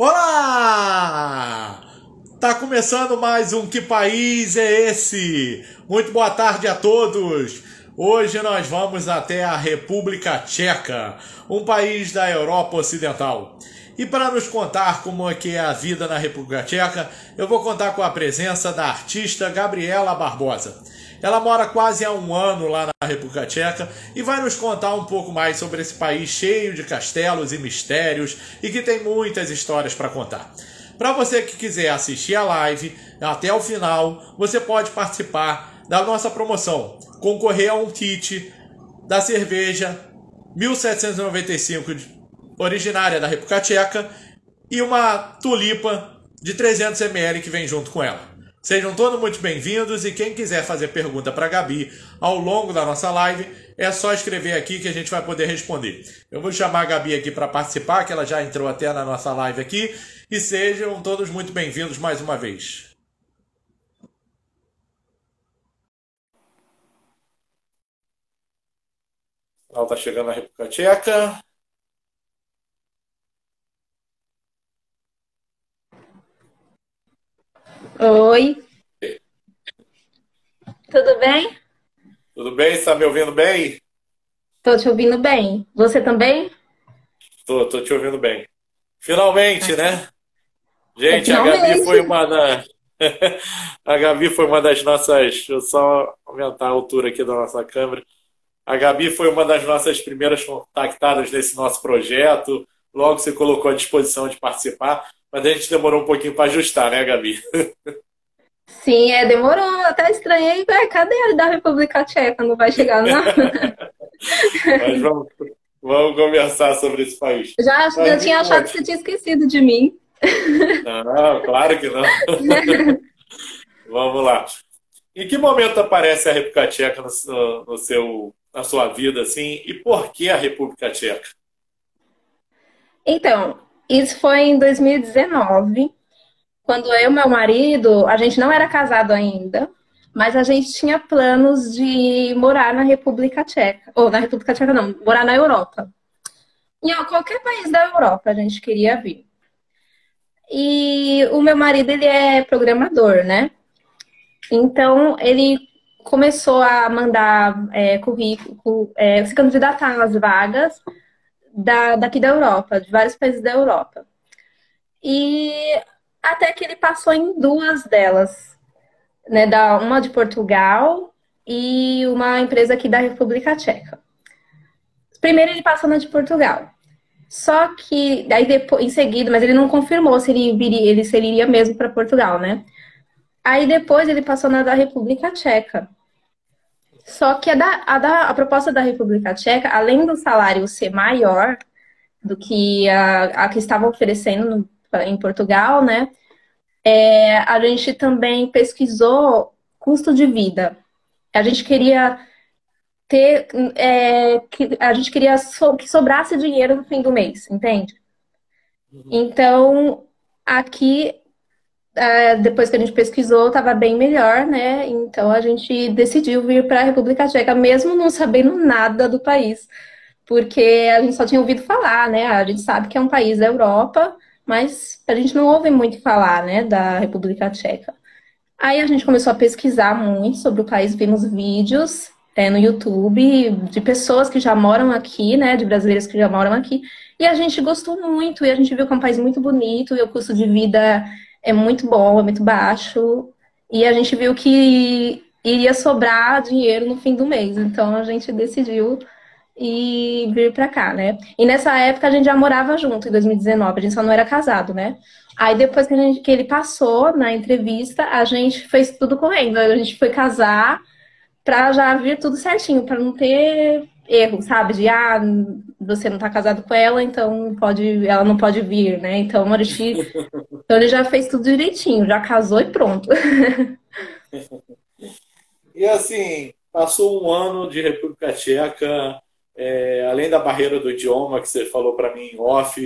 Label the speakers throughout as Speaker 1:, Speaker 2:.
Speaker 1: Olá! Tá começando mais um Que País é Esse? Muito boa tarde a todos! Hoje nós vamos até a República Tcheca, um país da Europa Ocidental. E para nos contar como é que é a vida na República Tcheca, eu vou contar com a presença da artista Gabriela Barbosa. Ela mora quase há um ano lá na República Tcheca e vai nos contar um pouco mais sobre esse país cheio de castelos e mistérios e que tem muitas histórias para contar. Para você que quiser assistir a live até o final, você pode participar da nossa promoção, concorrer a um kit da cerveja 1795 originária da República Tcheca e uma tulipa de 300 ml que vem junto com ela. Sejam todos muito bem-vindos e quem quiser fazer pergunta para a Gabi ao longo da nossa live, é só escrever aqui que a gente vai poder responder. Eu vou chamar a Gabi aqui para participar, que ela já entrou até na nossa live aqui, e sejam todos muito bem-vindos mais uma vez. Ela está chegando na República Tcheca.
Speaker 2: Oi. Tudo bem?
Speaker 1: Tudo bem? Está me ouvindo bem?
Speaker 2: Estou te ouvindo bem. Você também?
Speaker 1: Estou, estou te ouvindo bem. Finalmente, né? Gente, a Gabi foi uma da... a Gabi foi uma das nossas. Deixa eu só aumentar a altura aqui da nossa câmera. A Gabi foi uma das nossas primeiras contactadas nesse nosso projeto. Logo se colocou à disposição de participar. Mas a gente demorou um pouquinho para ajustar, né, Gabi?
Speaker 2: Sim, é, demorou. Até estranhei. É, cadê a da República Tcheca? Não vai chegar, não.
Speaker 1: Mas vamos, vamos conversar sobre esse país.
Speaker 2: Já, já tinha achado que você tinha esquecido de mim.
Speaker 1: Não, claro que não. vamos lá. Em que momento aparece a República Tcheca no, no seu, na sua vida, assim? E por que a República Tcheca?
Speaker 2: Então, isso foi em 2019, quando eu e meu marido, a gente não era casado ainda, mas a gente tinha planos de morar na República Tcheca. Ou na República Tcheca não, morar na Europa. Em qualquer país da Europa a gente queria vir. E o meu marido, ele é programador, né? Então, ele começou a mandar é, currículo, é, se candidatar nas vagas da, daqui da Europa, de vários países da Europa. E até que ele passou em duas delas, né, da, uma de Portugal e uma empresa aqui da República Tcheca. Primeiro ele passou na de Portugal. Só que aí depois, em seguida, mas ele não confirmou se ele viria, ele, se ele iria mesmo para Portugal, né? Aí depois ele passou na da República Tcheca. Só que a, da, a, da, a proposta da República Tcheca, além do salário ser maior do que a, a que estava oferecendo no, em Portugal, né? É, a gente também pesquisou custo de vida. A gente queria ter, é, que, a gente queria so, que sobrasse dinheiro no fim do mês, entende? Uhum. Então, aqui depois que a gente pesquisou, estava bem melhor, né? Então a gente decidiu vir para a República Tcheca, mesmo não sabendo nada do país, porque a gente só tinha ouvido falar, né? A gente sabe que é um país da Europa, mas a gente não ouve muito falar, né, da República Tcheca. Aí a gente começou a pesquisar muito sobre o país, vimos vídeos é, no YouTube de pessoas que já moram aqui, né, de brasileiros que já moram aqui, e a gente gostou muito, e a gente viu que é um país muito bonito, e o custo de vida é muito bom, é muito baixo. E a gente viu que iria sobrar dinheiro no fim do mês. Então a gente decidiu e vir para cá, né? E nessa época a gente já morava junto, em 2019, a gente só não era casado, né? Aí depois que, gente, que ele passou na entrevista, a gente fez tudo correndo. A gente foi casar pra já vir tudo certinho, para não ter erro, sabe? De ah, você não tá casado com ela, então pode, ela não pode vir, né? Então a gente, então ele já fez tudo direitinho, já casou e pronto.
Speaker 1: e assim, passou um ano de República Tcheca, é, além da barreira do idioma que você falou para mim em off,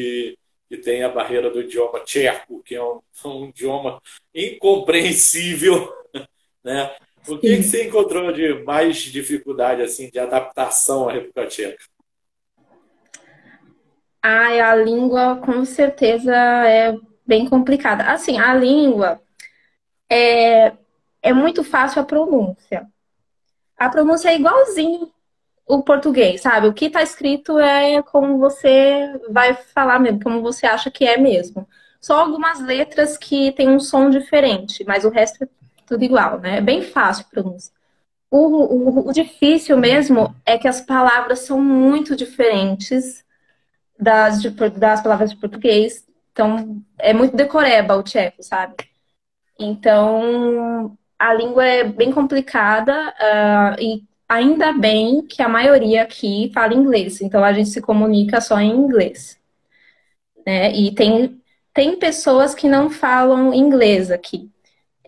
Speaker 1: que tem a barreira do idioma tcheco, que é um, um idioma incompreensível, né? O que, que, você encontrou de mais dificuldade assim de adaptação à República Tcheca?
Speaker 2: Ai, a língua com certeza é bem complicada. Assim, a língua é, é muito fácil a pronúncia. A pronúncia é igualzinho o português, sabe? O que está escrito é como você vai falar mesmo, como você acha que é mesmo. Só algumas letras que tem um som diferente, mas o resto é tudo igual, né? É bem fácil a pronúncia. O, o, o difícil mesmo é que as palavras são muito diferentes das, de, das palavras de português. Então, é muito decoreba o tcheco, sabe? Então, a língua é bem complicada uh, e ainda bem que a maioria aqui fala inglês. Então, a gente se comunica só em inglês. Né? E tem, tem pessoas que não falam inglês aqui.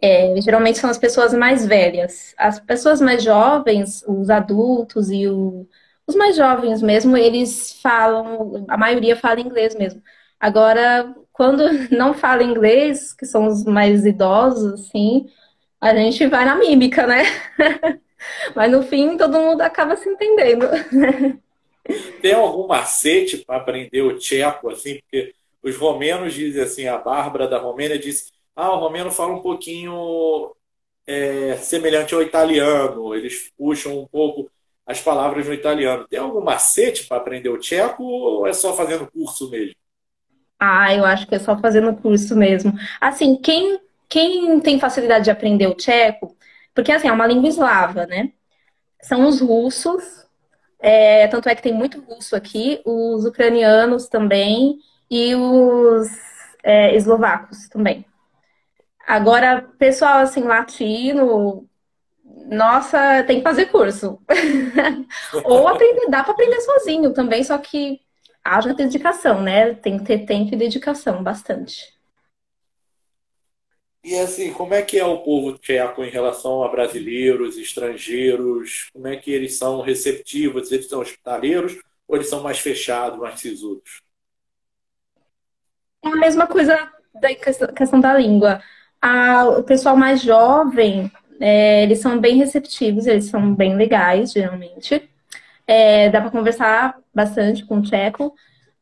Speaker 2: É, geralmente são as pessoas mais velhas. As pessoas mais jovens, os adultos e o, os mais jovens mesmo, eles falam, a maioria fala inglês mesmo. Agora, quando não fala inglês, que são os mais idosos, assim, a gente vai na mímica, né? Mas no fim todo mundo acaba se entendendo.
Speaker 1: Tem algum macete para aprender o tcheco, assim? Porque os romenos dizem assim, a Bárbara da Romênia disse, ah, o romeno fala um pouquinho é, semelhante ao italiano, eles puxam um pouco as palavras no italiano. Tem algum macete para aprender o tcheco ou é só fazendo curso mesmo?
Speaker 2: Ah, eu acho que é só fazendo curso mesmo. Assim, quem, quem tem facilidade de aprender o tcheco, porque assim, é uma língua eslava, né? São os russos, é, tanto é que tem muito russo aqui, os ucranianos também e os é, eslovacos também. Agora, pessoal assim, latino, nossa, tem que fazer curso. Ou aprender, dá para aprender sozinho também, só que haja dedicação, né? Tem que ter tempo e dedicação, bastante.
Speaker 1: E assim, como é que é o povo tcheco em relação a brasileiros, estrangeiros? Como é que eles são receptivos? Eles são hospitaleiros ou eles são mais fechados, mais sisudos?
Speaker 2: É a mesma coisa da questão da língua. A, o pessoal mais jovem, é, eles são bem receptivos, eles são bem legais, geralmente. É, dá para conversar bastante com o tcheco.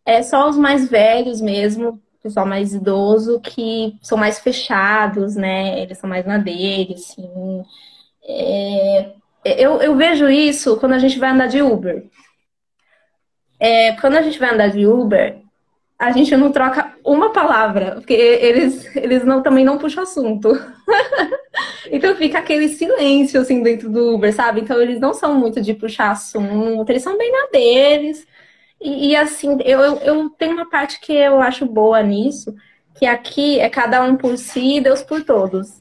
Speaker 2: É só os mais velhos mesmo, pessoal mais idoso que são mais fechados, né? Eles são mais na dele, assim. É, eu, eu vejo isso quando a gente vai andar de Uber. É, quando a gente vai andar de Uber, a gente não troca uma palavra, porque eles, eles não, também não puxam assunto. então fica aquele silêncio, assim, dentro do Uber, sabe? Então eles não são muito de puxar assunto, eles são bem na deles. E, e, assim, eu, eu tenho uma parte que eu acho boa nisso, que aqui é cada um por si e Deus por todos,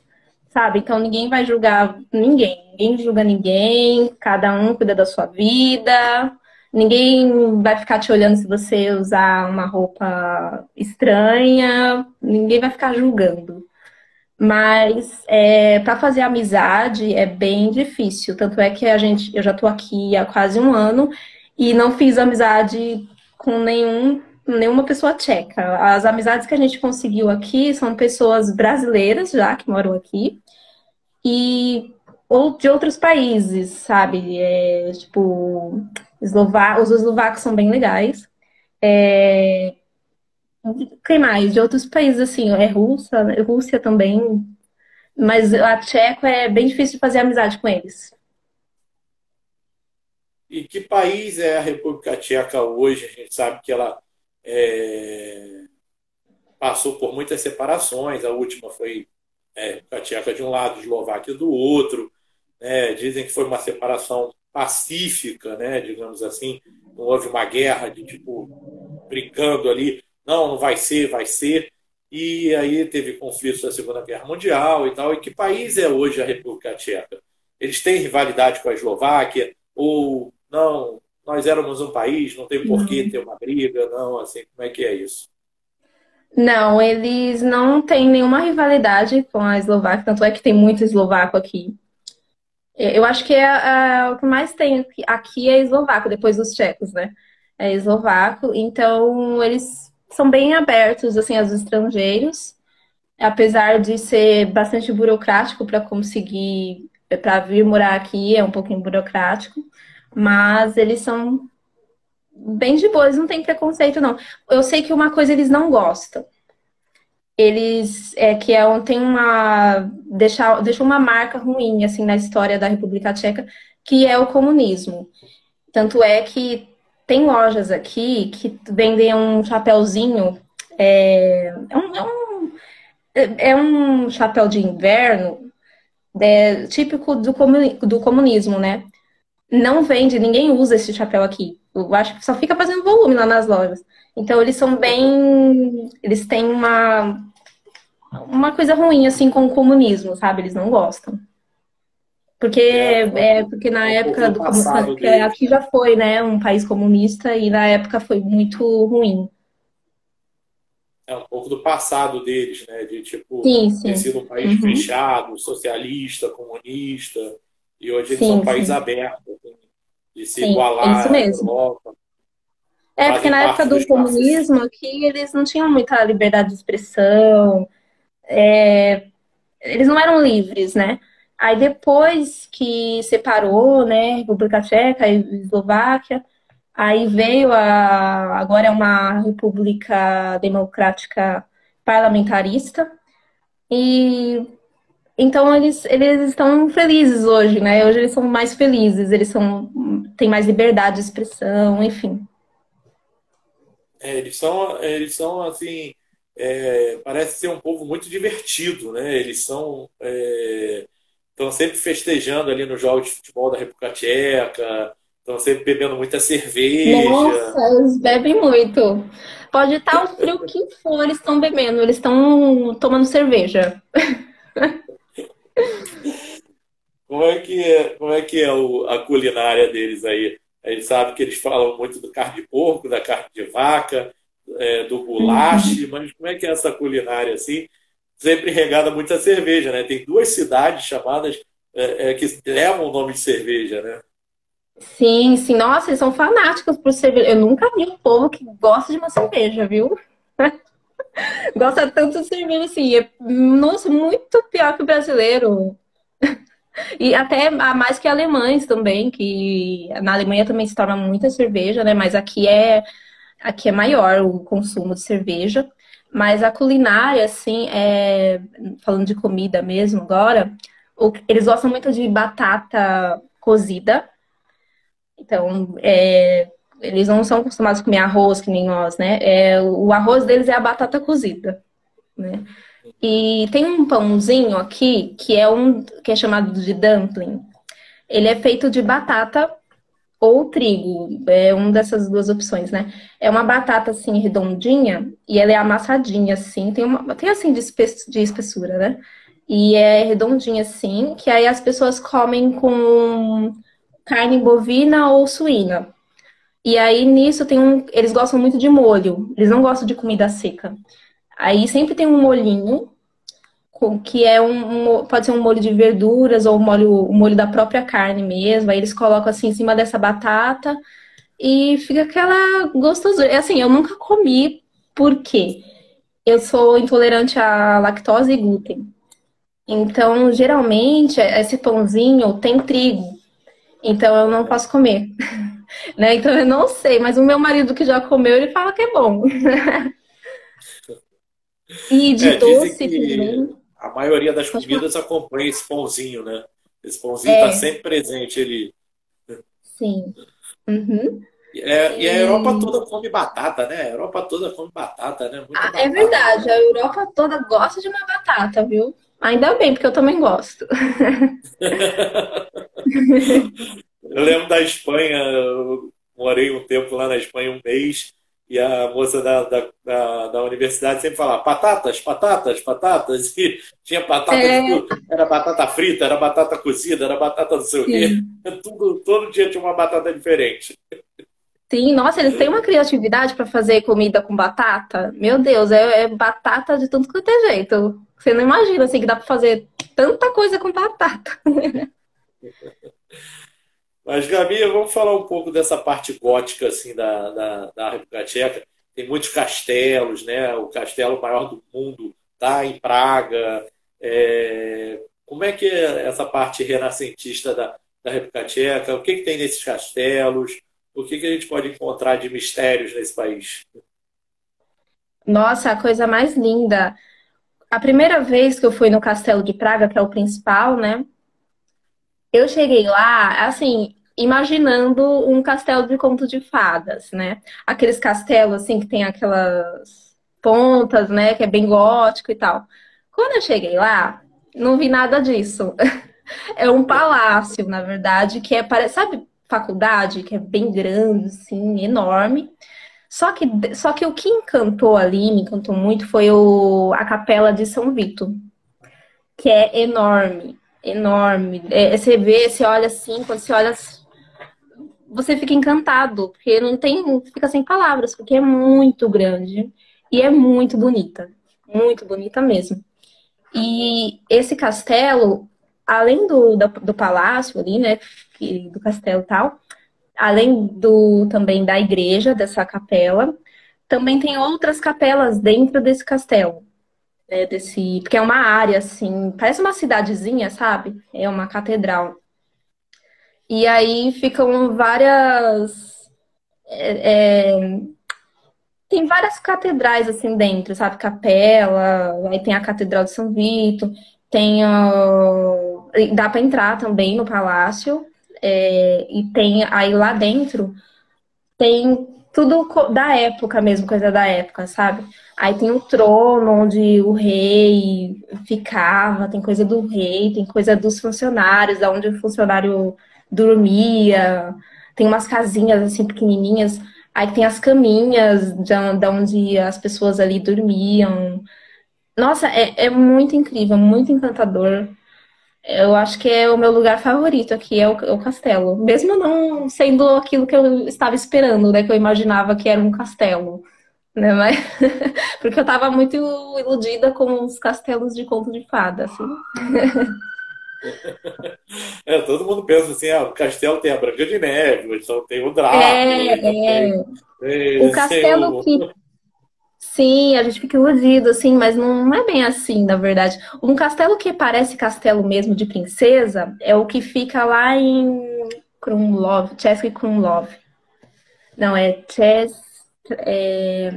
Speaker 2: sabe? Então ninguém vai julgar ninguém, ninguém julga ninguém, cada um cuida da sua vida, ninguém vai ficar te olhando se você usar uma roupa estranha, ninguém vai ficar julgando. Mas é, para fazer amizade é bem difícil. Tanto é que a gente, eu já estou aqui há quase um ano e não fiz amizade com nenhum, nenhuma pessoa tcheca. As amizades que a gente conseguiu aqui são pessoas brasileiras já que moram aqui e ou de outros países, sabe? É, tipo, Eslová os eslovacos são bem legais. É, quem mais? De outros países, assim, é Rússia, Rússia também. Mas a tcheco é bem difícil de fazer amizade com eles.
Speaker 1: E que país é a República Tcheca hoje? A gente sabe que ela é, passou por muitas separações. A última foi é, a Tcheca de um lado, Eslováquia do outro. Né? Dizem que foi uma separação pacífica, né? digamos assim. Não houve uma guerra de tipo brincando ali. Não, não vai ser, vai ser. E aí teve conflitos da Segunda Guerra Mundial e tal. E que país é hoje a República Tcheca? Eles têm rivalidade com a Eslováquia? Ou não, nós éramos um país, não tem por que ter uma briga, não, assim, como é que é isso?
Speaker 2: Não, eles não têm nenhuma rivalidade com a Eslováquia, tanto é que tem muito eslovaco aqui. Eu acho que é, é, o que mais tem aqui é eslovaco, depois dos tchecos, né? É eslovaco, então eles são bem abertos assim aos estrangeiros, apesar de ser bastante burocrático para conseguir para vir morar aqui, é um pouquinho burocrático mas eles são bem de boa, eles não têm preconceito, não. Eu sei que uma coisa eles não gostam. Eles é que é, tem uma deixa, deixa uma marca ruim assim na história da República Tcheca, que é o comunismo. Tanto é que tem lojas aqui que vendem um chapéuzinho, é, é, um, é, um, é um chapéu de inverno é, típico do, do comunismo, né? Não vende, ninguém usa esse chapéu aqui. Eu acho que só fica fazendo volume lá nas lojas. Então eles são bem. Eles têm uma. Uma coisa ruim, assim, com o comunismo, sabe? Eles não gostam. Porque, é, é porque na época do comunismo, aqui já foi, né, um país comunista e na época foi muito ruim.
Speaker 1: É um pouco do passado deles, né? De tipo
Speaker 2: sim, sim.
Speaker 1: ter sido um país uhum. fechado, socialista, comunista, e hoje eles sim, são um país aberto, assim, de se igualar
Speaker 2: à Europa. É, porque na época do comunismo aqui eles não tinham muita liberdade de expressão, é, eles não eram livres, né? Aí depois que separou, né, República Tcheca e Eslováquia, aí veio a agora é uma república democrática parlamentarista e então eles, eles estão felizes hoje, né? Hoje eles são mais felizes, eles são têm mais liberdade de expressão, enfim.
Speaker 1: É, eles são eles são assim é, parece ser um povo muito divertido, né? Eles são é, estão sempre festejando ali nos jogos de futebol da República Tcheca, estão sempre bebendo muita cerveja.
Speaker 2: Nossa, eles bebem muito. Pode estar o frio que for, eles estão bebendo, eles estão tomando cerveja.
Speaker 1: Como é que é, como é, que é o, a culinária deles aí? A gente sabe que eles falam muito do carne de porco, da carne de vaca, é, do goulash, uhum. mas como é que é essa culinária assim? sempre regada muita cerveja, né? Tem duas cidades chamadas é, é, que levam o nome de cerveja, né?
Speaker 2: Sim, sim. Nossa, eles são fanáticos por cerveja. Eu nunca vi um povo que gosta de uma cerveja, viu? gosta tanto de cerveja assim. É, nossa, muito pior que o brasileiro. E até mais que alemães também, que na Alemanha também se toma muita cerveja, né? Mas aqui é aqui é maior o consumo de cerveja. Mas a culinária, assim, é... falando de comida mesmo agora, eles gostam muito de batata cozida. Então, é... eles não são acostumados a comer arroz que nem nós, né? É... O arroz deles é a batata cozida, né? E tem um pãozinho aqui que é um que é chamado de dumpling. Ele é feito de batata ou trigo, é uma dessas duas opções, né? É uma batata assim redondinha e ela é amassadinha assim, tem uma tem assim de, espessura, né? E é redondinha assim, que aí as pessoas comem com carne bovina ou suína. E aí nisso tem um, eles gostam muito de molho, eles não gostam de comida seca. Aí sempre tem um molhinho que é um, um, pode ser um molho de verduras ou um molho, um molho da própria carne mesmo. Aí eles colocam assim em cima dessa batata e fica aquela gostosura. É assim, eu nunca comi porque eu sou intolerante à lactose e glúten. Então, geralmente, esse pãozinho tem trigo. Então, eu não posso comer. né? Então, eu não sei. Mas o meu marido que já comeu, ele fala que é bom. e de é, doce que... também
Speaker 1: a maioria das comidas acompanha esse pãozinho, né? Esse pãozinho está é. sempre presente ali.
Speaker 2: Sim. Uhum.
Speaker 1: É, e a Europa toda come batata, né? A Europa toda come batata, né?
Speaker 2: Ah, é batata, é verdade, a Europa toda gosta de uma batata, viu? Ainda bem, porque eu também gosto.
Speaker 1: eu lembro da Espanha, eu morei um tempo lá na Espanha, um mês, e a moça da, da, da, da, universidade sempre falava batatas, batatas, batatas, e tinha batata é. era batata frita, era batata cozida, era batata não sei o quê. Tudo, todo dia tinha uma batata diferente.
Speaker 2: Sim, nossa, eles têm uma criatividade para fazer comida com batata. Meu Deus, é, é, batata de tanto quanto é jeito. Você não imagina assim que dá para fazer tanta coisa com batata.
Speaker 1: Mas, Gabi, vamos falar um pouco dessa parte gótica assim, da, da, da República Tcheca. Tem muitos castelos, né? O castelo maior do mundo está em Praga. É... Como é que é essa parte renascentista da, da República Tcheca? O que, que tem nesses castelos? O que, que a gente pode encontrar de mistérios nesse país?
Speaker 2: Nossa, a coisa mais linda. A primeira vez que eu fui no Castelo de Praga, que é o principal, né? Eu cheguei lá, assim, imaginando um castelo de conto de fadas, né? Aqueles castelos, assim, que tem aquelas pontas, né? Que é bem gótico e tal. Quando eu cheguei lá, não vi nada disso. É um palácio, na verdade, que é, sabe, faculdade, que é bem grande, assim, enorme. Só que, só que o que encantou ali, me encantou muito, foi o, a capela de São Vito, que é enorme, enorme. É, você vê, você olha assim, quando você olha, você fica encantado, porque não tem, fica sem palavras, porque é muito grande e é muito bonita, muito bonita mesmo. E esse castelo, além do, do, do palácio ali, né, do castelo e tal, além do também da igreja, dessa capela, também tem outras capelas dentro desse castelo. Né, desse, porque é uma área assim, parece uma cidadezinha, sabe? É uma catedral. E aí ficam várias. É, é, tem várias catedrais assim dentro, sabe? Capela, aí tem a Catedral de São Vito, tem. Uh, dá para entrar também no palácio. É, e tem aí lá dentro tem tudo da época mesmo, coisa da época, sabe? Aí tem o trono onde o rei ficava, tem coisa do rei, tem coisa dos funcionários, onde o funcionário dormia, tem umas casinhas assim pequenininhas, aí tem as caminhas de, onde as pessoas ali dormiam. Nossa, é, é muito incrível, muito encantador. Eu acho que é o meu lugar favorito aqui, é o, é o, castelo. Mesmo não sendo aquilo que eu estava esperando, né? Que eu imaginava que era um castelo. Né? Mas... Porque eu estava muito iludida com os castelos de conto de fada, assim.
Speaker 1: É, todo mundo pensa assim, ah, o castelo tem a Branca de Neve, então tem o Drácula.
Speaker 2: É, é. Tem... O castelo que Sim, a gente fica iludido, assim, mas não é bem assim, na verdade. Um castelo que parece castelo mesmo de princesa é o que fica lá em Krumlov, Chesky Krumlov. Não, é Ches... É...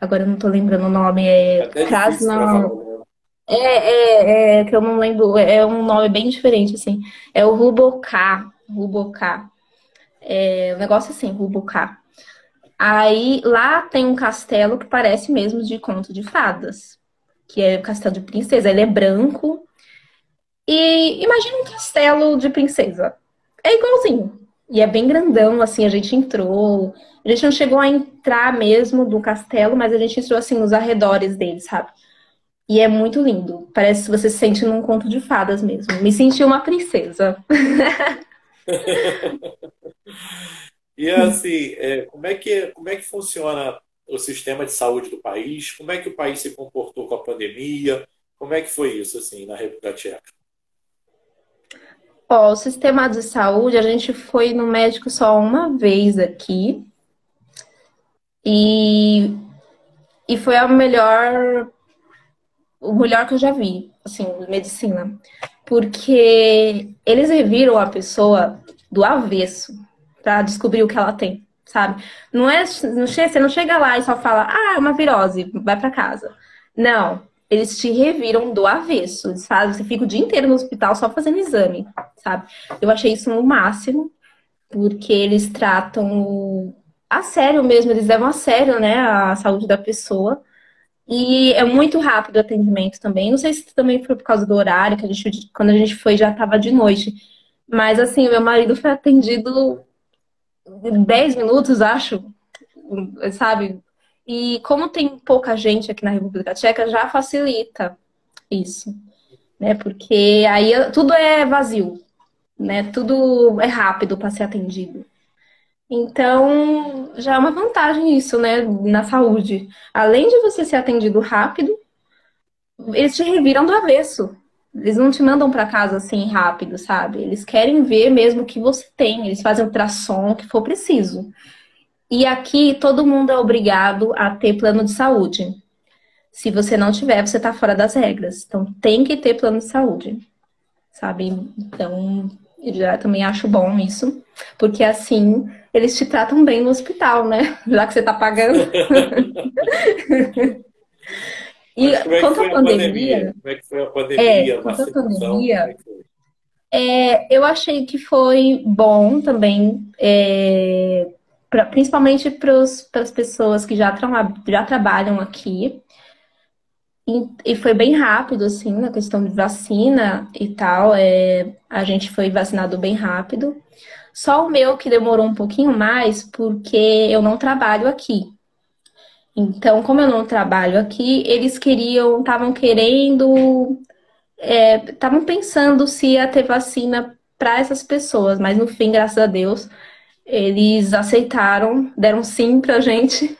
Speaker 2: Agora eu não tô lembrando o nome, é, é Krasno... É, é, é, que eu não lembro, é um nome bem diferente, assim. É o Ruboká, Ruboká. É um negócio assim, Ruboká. Aí lá tem um castelo que parece mesmo de conto de fadas, que é o castelo de princesa. Ele é branco. E imagina um castelo de princesa. É igualzinho. E é bem grandão, assim, a gente entrou. A gente não chegou a entrar mesmo do castelo, mas a gente entrou assim nos arredores dele, sabe? E é muito lindo. Parece que você se sente num conto de fadas mesmo. Me senti uma princesa.
Speaker 1: E assim, é, como, é que, como é que funciona o sistema de saúde do país? Como é que o país se comportou com a pandemia? Como é que foi isso assim na República Tcheca?
Speaker 2: Ó, o sistema de saúde, a gente foi no médico só uma vez aqui. E, e foi a melhor, o melhor que eu já vi, assim, medicina. Porque eles reviram a pessoa do avesso para descobrir o que ela tem, sabe? Não é, não chega, você não chega lá e só fala, ah, é uma virose, vai para casa. Não, eles te reviram do avesso. Fazem, você fica o dia inteiro no hospital só fazendo exame, sabe? Eu achei isso no máximo, porque eles tratam a sério mesmo, eles levam a sério, né, a saúde da pessoa. E é muito rápido o atendimento também. Não sei se também foi por causa do horário, que a gente, quando a gente foi já estava de noite. Mas assim, meu marido foi atendido 10 minutos, acho, sabe? E como tem pouca gente aqui na República Tcheca, já facilita isso, né? Porque aí tudo é vazio, né? Tudo é rápido para ser atendido. Então, já é uma vantagem isso, né, na saúde. Além de você ser atendido rápido, eles te reviram do avesso. Eles não te mandam para casa assim rápido, sabe? Eles querem ver mesmo o que você tem. Eles fazem ultrassom, o que for preciso. E aqui todo mundo é obrigado a ter plano de saúde. Se você não tiver, você está fora das regras. Então tem que ter plano de saúde, sabe? Então Já também acho bom isso, porque assim eles te tratam bem no hospital, né? Já que você tá pagando.
Speaker 1: e é quanto à pandemia, pandemia, Como é que foi a pandemia? É, quanto à pandemia,
Speaker 2: é, eu achei que foi bom também, é, pra, principalmente para as pessoas que já, tra já trabalham aqui. E, foi bem rápido, assim, na questão de vacina e tal. É, a gente foi vacinado bem rápido. Só o meu que demorou um pouquinho mais, porque eu não trabalho aqui. Então, como eu não trabalho aqui, eles queriam, estavam querendo, estavam é, pensando se ia ter vacina para essas pessoas, mas no fim, graças a Deus, eles aceitaram, deram sim pra gente,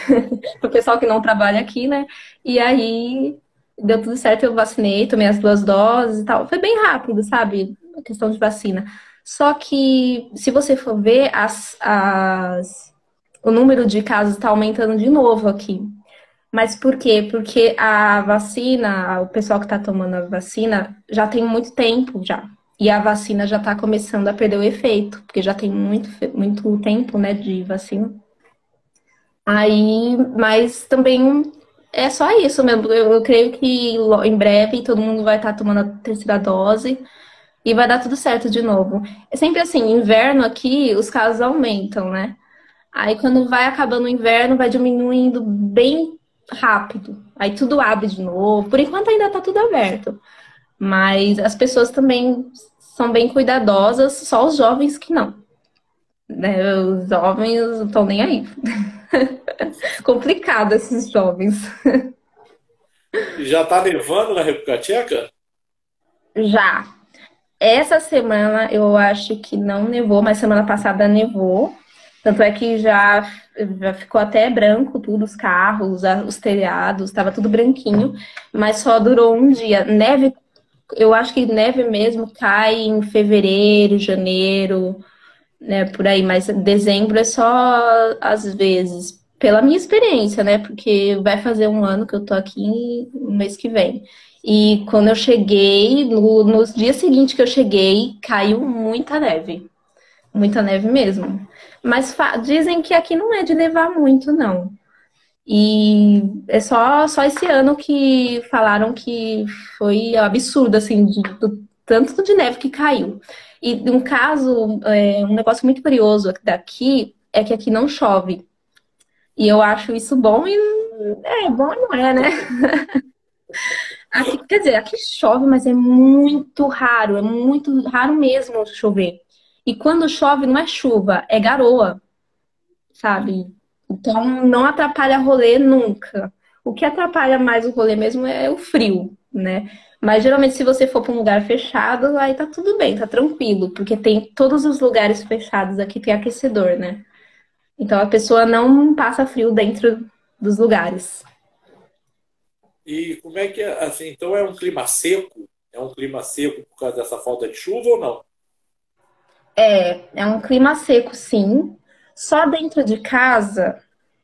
Speaker 2: pro pessoal que não trabalha aqui, né? E aí deu tudo certo, eu vacinei, tomei as duas doses e tal. Foi bem rápido, sabe? A questão de vacina. Só que, se você for ver, as, as... o número de casos está aumentando de novo aqui. Mas por quê? Porque a vacina, o pessoal que está tomando a vacina já tem muito tempo já. E a vacina já está começando a perder o efeito, porque já tem muito, muito tempo, né, de vacina. Aí, mas também é só isso mesmo. Eu, eu creio que em breve todo mundo vai estar tá tomando a terceira dose e vai dar tudo certo de novo. É sempre assim, inverno aqui, os casos aumentam, né? Aí quando vai acabando o inverno, vai diminuindo bem rápido. Aí tudo abre de novo. Por enquanto ainda tá tudo aberto. Mas as pessoas também são bem cuidadosas, só os jovens que não. Né? Os jovens não estão nem aí. Complicado esses jovens.
Speaker 1: Já tá nevando na República Tcheca?
Speaker 2: Já. Essa semana eu acho que não nevou, mas semana passada nevou. Tanto é que já, já ficou até branco tudo, os carros, os telhados, estava tudo branquinho, mas só durou um dia. Neve eu acho que neve mesmo cai em fevereiro, janeiro, né, por aí, mas dezembro é só às vezes, pela minha experiência, né, porque vai fazer um ano que eu tô aqui no mês que vem. E quando eu cheguei, no, nos dias seguintes que eu cheguei, caiu muita neve. Muita neve mesmo. Mas dizem que aqui não é de nevar muito, não. E é só, só esse ano que falaram que foi absurdo, assim, de, do tanto de neve que caiu. E um caso, é, um negócio muito curioso daqui é que aqui não chove. E eu acho isso bom e é bom não é, né? Aqui, quer dizer, aqui chove, mas é muito raro, é muito raro mesmo chover. E quando chove não é chuva, é garoa, sabe? Então, não atrapalha rolê nunca. O que atrapalha mais o rolê mesmo é o frio, né? Mas geralmente, se você for para um lugar fechado, aí tá tudo bem, tá tranquilo, porque tem todos os lugares fechados aqui tem aquecedor, né? Então a pessoa não passa frio dentro dos lugares.
Speaker 1: E como é que é, assim, então é um clima seco? É um clima seco por causa dessa falta de chuva ou não?
Speaker 2: É, é um clima seco, sim. Só dentro de casa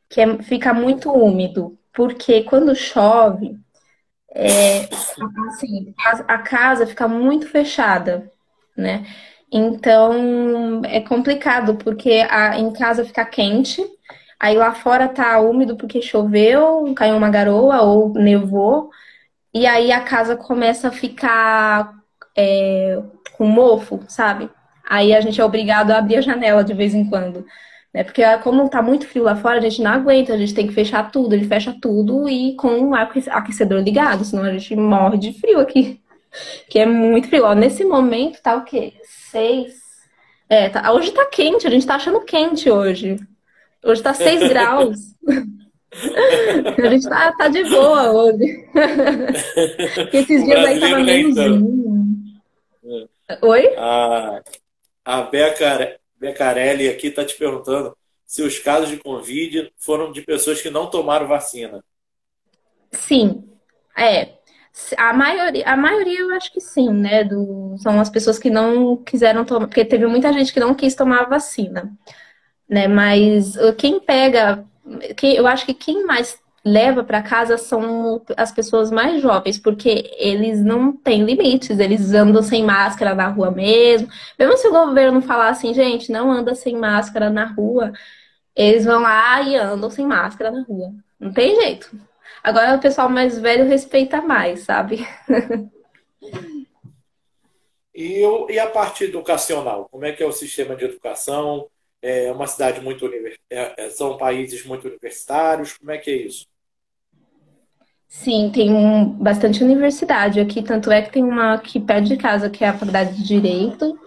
Speaker 2: que é, fica muito úmido, porque quando chove, é, assim, a, a, casa fica muito fechada, né? Então é complicado, porque a, em casa fica quente, aí lá fora tá úmido porque choveu, caiu uma garoa ou nevou, e aí a casa começa a ficar é, com mofo, sabe? Aí a gente é obrigado a abrir a janela de vez em quando. Né? Porque ah, como tá muito frio lá fora, a gente não aguenta, a gente tem que fechar tudo, ele fecha tudo e com o aquecedor ligado, senão a gente morre de frio aqui. Que é muito frio. Ó, nesse momento tá o quê? Seis. É, tá... hoje tá quente, a gente tá achando quente hoje. Hoje tá seis graus. a gente tá, tá de boa hoje. Porque esses dias aí tava menos um. Oi?
Speaker 1: A, a Beca Becarelli aqui está te perguntando se os casos de Covid foram de pessoas que não tomaram vacina.
Speaker 2: Sim, é. A maioria, a maioria eu acho que sim, né? Do, são as pessoas que não quiseram tomar, porque teve muita gente que não quis tomar a vacina, né? Mas quem pega, quem, eu acho que quem mais leva para casa são as pessoas mais jovens, porque eles não têm limites, eles andam sem máscara na rua mesmo. Mesmo se o governo falar assim, gente, não anda sem máscara na rua, eles vão lá e andam sem máscara na rua. Não tem jeito. Agora o pessoal mais velho respeita mais, sabe?
Speaker 1: e, e a parte educacional? Como é que é o sistema de educação? É uma cidade muito é, é, são países muito universitários. Como é que é isso?
Speaker 2: Sim, tem um, bastante universidade aqui, tanto é que tem uma aqui perto de casa, que é a Faculdade de Direito,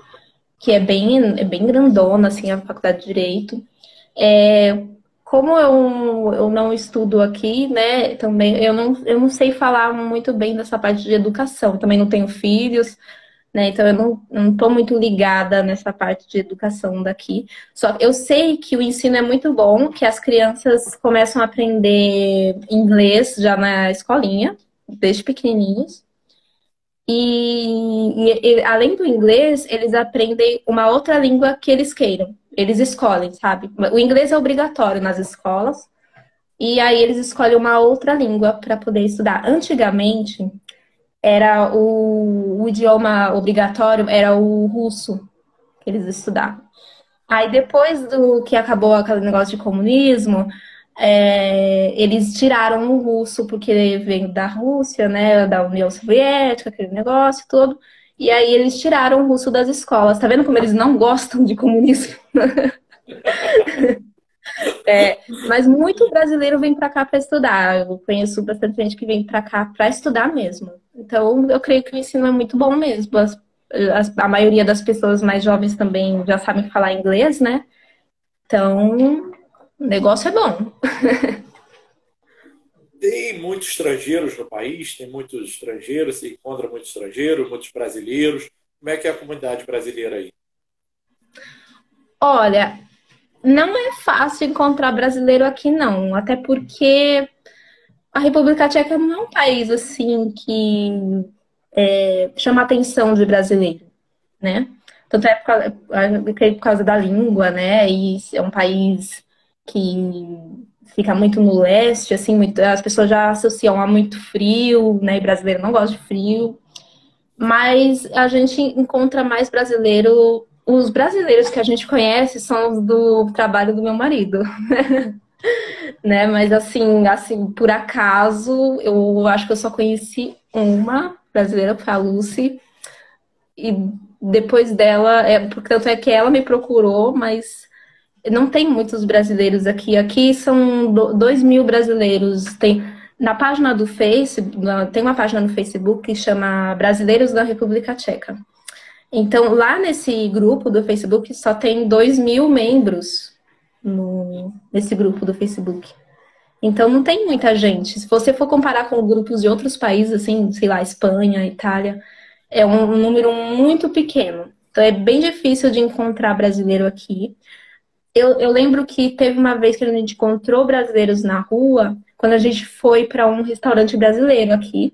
Speaker 2: que é bem, é bem grandona, assim, a Faculdade de Direito. É, como eu, eu não estudo aqui, né, também eu não, eu não sei falar muito bem dessa parte de educação, também não tenho filhos, né? Então eu não, não tô muito ligada nessa parte de educação daqui. Só eu sei que o ensino é muito bom, que as crianças começam a aprender inglês já na escolinha, desde pequenininhos. E, e, além do inglês, eles aprendem uma outra língua que eles queiram. Eles escolhem, sabe? O inglês é obrigatório nas escolas. E aí eles escolhem uma outra língua para poder estudar. Antigamente, era o, o idioma obrigatório era o russo que eles estudavam. Aí depois do que acabou aquele negócio de comunismo, é, eles tiraram o russo porque veio da Rússia, né, da União Soviética, aquele negócio todo. E aí eles tiraram o russo das escolas. Tá vendo como eles não gostam de comunismo? É, mas muito brasileiro vem para cá para estudar. Eu conheço bastante gente que vem para cá para estudar mesmo. Então, eu creio que o ensino é muito bom mesmo. As, as, a maioria das pessoas mais jovens também já sabem falar inglês, né? Então, o negócio é bom.
Speaker 1: Tem muitos estrangeiros no país, tem muitos estrangeiros, se encontra muitos estrangeiros, muitos brasileiros. Como é que é a comunidade brasileira aí?
Speaker 2: Olha, não é fácil encontrar brasileiro aqui, não. Até porque a República Tcheca não é um país assim que é, chama atenção de brasileiro, né? Tanto é por causa, por causa da língua, né? E é um país que fica muito no leste, assim, muito, as pessoas já associam a muito frio, né? E brasileiro não gosta de frio. Mas a gente encontra mais brasileiro os brasileiros que a gente conhece são os do trabalho do meu marido. né? Mas assim, assim, por acaso, eu acho que eu só conheci uma brasileira, foi a Lucy. E depois dela, é, portanto é que ela me procurou, mas não tem muitos brasileiros aqui. Aqui são dois mil brasileiros. Tem na página do Face, tem uma página no Facebook que chama Brasileiros da República Tcheca. Então, lá nesse grupo do Facebook, só tem 2 mil membros no, nesse grupo do Facebook. Então, não tem muita gente. Se você for comparar com grupos de outros países, assim, sei lá, Espanha, Itália, é um, número muito pequeno. Então, é bem difícil de encontrar brasileiro aqui. Eu, eu lembro que teve uma vez que a gente encontrou brasileiros na rua, quando a gente foi para um restaurante brasileiro aqui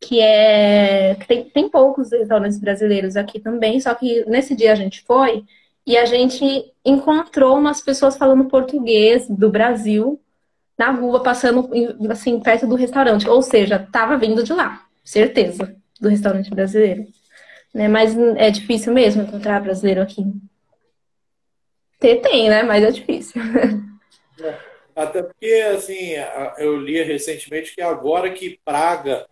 Speaker 2: que é. Tem, tem poucos restaurantes brasileiros aqui também, só que nesse dia a gente foi e a gente encontrou umas pessoas falando português do Brasil na rua, passando assim, perto do restaurante. Ou seja, tava vindo de lá, certeza, do restaurante brasileiro. Né? Mas é difícil mesmo encontrar brasileiro aqui. Tem, né? Mas é difícil.
Speaker 1: É, até porque, assim, eu li recentemente que agora que Praga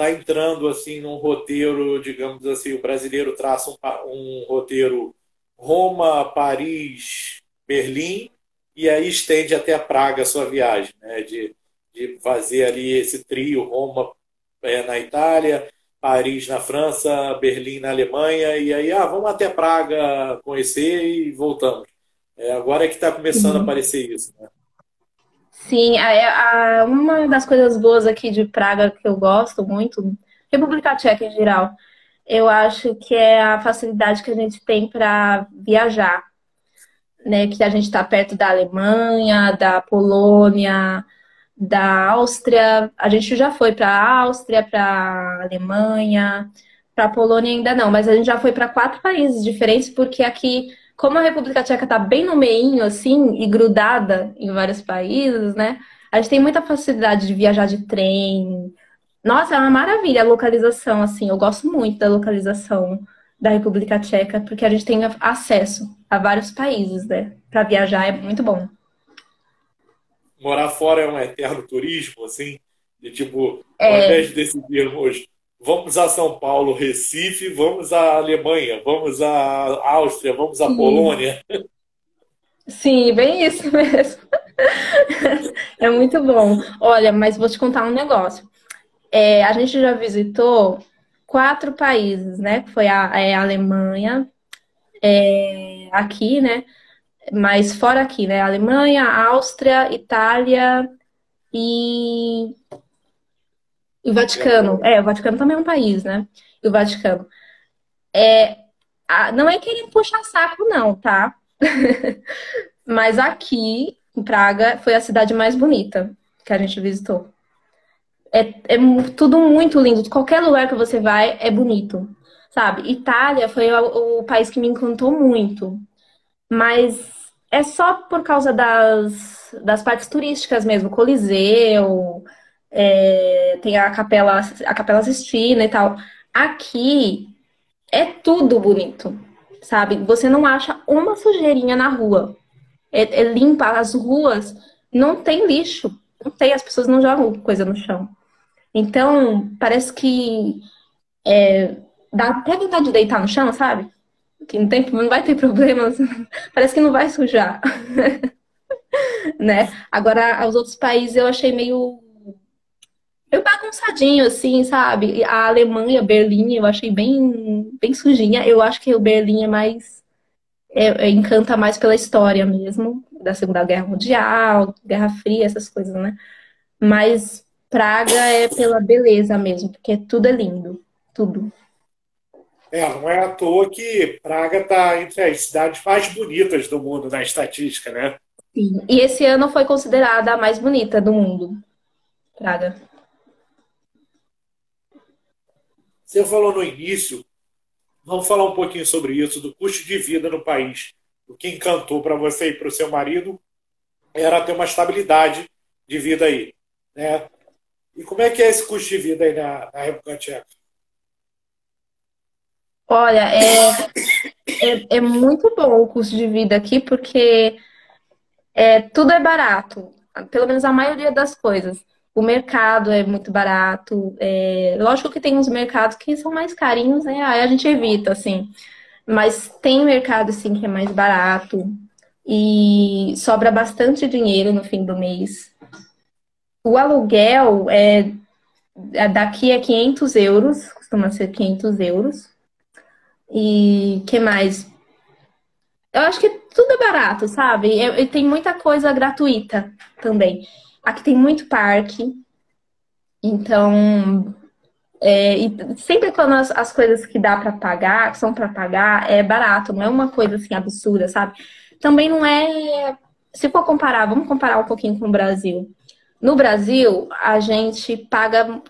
Speaker 1: está entrando assim num roteiro, digamos assim, o brasileiro traça um, um roteiro Roma, Paris, Berlim, e aí estende até a Praga a sua viagem, né? de, de fazer ali esse trio Roma é, na Itália, Paris na França, Berlim na Alemanha, e aí, ah, vamos até Praga conhecer e voltamos. É, agora é que está começando uhum. a aparecer isso. Né?
Speaker 2: Sim, a, a, uma das coisas boas aqui de Praga que eu gosto muito, República Tcheca em geral, eu acho que é a facilidade que a gente tem para viajar. Né, que a gente está perto da Alemanha, da Polônia, da Áustria. A gente já foi para a Áustria, para a Alemanha, para a Polônia ainda não, mas a gente já foi para quatro países diferentes, porque aqui como a República Tcheca está bem no meinho, assim, e grudada em vários países, né? A gente tem muita facilidade de viajar de trem. Nossa, é uma maravilha a localização, assim. Eu gosto muito da localização da República Tcheca, porque a gente tem acesso a vários países, né? Para viajar é muito bom.
Speaker 1: Morar fora é um eterno turismo, assim, de tipo, é... ao invés de decidirmos vamos a São Paulo, Recife, vamos à Alemanha, vamos à Áustria, vamos à Sim. Polônia.
Speaker 2: Sim, bem isso mesmo. é muito bom. Olha, mas vou te contar um negócio. É, a gente já visitou quatro países, né? Foi a, é, a Alemanha, é, aqui, né? Mas fora aqui, né? Alemanha, Áustria, Itália e e o Vaticano, é, o Vaticano também é um país, né? E o Vaticano. É, não é querer puxar saco, não, tá? Mas aqui, em Praga, foi a cidade mais bonita que a gente visitou. É, é tudo muito lindo. Qualquer lugar que você vai é bonito, sabe? Itália foi o, o país que me encantou muito. Mas é só por causa das, das partes turísticas mesmo, Coliseu, é, tem a capela, a capela Sistina e tal. Aqui é tudo bonito, sabe? Você não acha uma sujeirinha na rua. É, é limpa as ruas, não tem lixo, não tem, as pessoas não jogam coisa no chão. Então, parece que é, dá até vontade de deitar no chão, sabe? Que não, tem, não vai ter problemas. parece que não vai sujar. né? Agora, os outros países eu achei meio meio bagunçadinho, assim, sabe? A Alemanha, Berlim, eu achei bem, bem sujinha. Eu acho que o Berlim é mais. É, é, encanta mais pela história mesmo, da Segunda Guerra Mundial, Guerra Fria, essas coisas, né? Mas Praga é pela beleza mesmo, porque tudo é lindo. Tudo.
Speaker 1: É, não é à toa que Praga está entre as cidades mais bonitas do mundo na estatística, né?
Speaker 2: Sim. E esse ano foi considerada a mais bonita do mundo. Praga.
Speaker 1: Você falou no início, vamos falar um pouquinho sobre isso, do custo de vida no país. O que encantou para você e para o seu marido era ter uma estabilidade de vida aí. Né? E como é que é esse custo de vida aí na, na República Tcheca?
Speaker 2: Olha, é, é, é, muito bom o custo de vida aqui, porque é, tudo é barato. Pelo menos a maioria das coisas. O mercado é muito barato. É... Lógico que tem uns mercados que são mais carinhos, né? Aí a gente evita, assim. Mas tem mercado, sim, que é mais barato. E sobra bastante dinheiro no fim do mês. O aluguel é, é daqui é 500 euros, costuma ser 500 euros. E que mais? Eu acho que tudo é barato, sabe? E tem muita coisa gratuita também. Aqui tem muito parque. Então, é, e sempre quando as, as coisas que dá para pagar, que são para pagar, é barato, não é uma coisa assim absurda, sabe? Também não é. Se for comparar, vamos comparar um pouquinho com o Brasil. No Brasil, a gente paga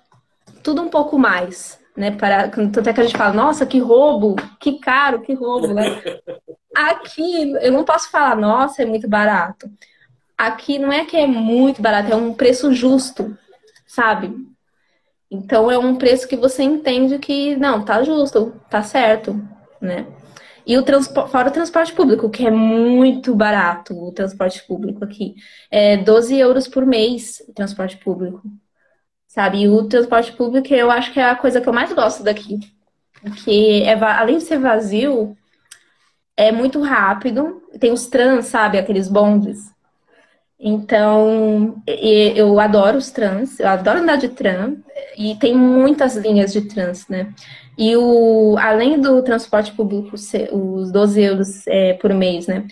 Speaker 2: tudo um pouco mais, né? Para, tanto é que a gente fala, nossa, que roubo, que caro, que roubo, né? Aqui, eu não posso falar, nossa, é muito barato aqui não é que é muito barato, é um preço justo, sabe? Então é um preço que você entende que não, tá justo, tá certo, né? E o transporte, fora o transporte público, que é muito barato, o transporte público aqui. É 12 euros por mês o transporte público. Sabe? E o transporte público eu acho que é a coisa que eu mais gosto daqui. Porque é, além de ser vazio, é muito rápido. Tem os trans, sabe? Aqueles bondes. Então, eu adoro os trans, eu adoro andar de tram, e tem muitas linhas de trans, né? E o, além do transporte público, os 12 euros é, por mês, né?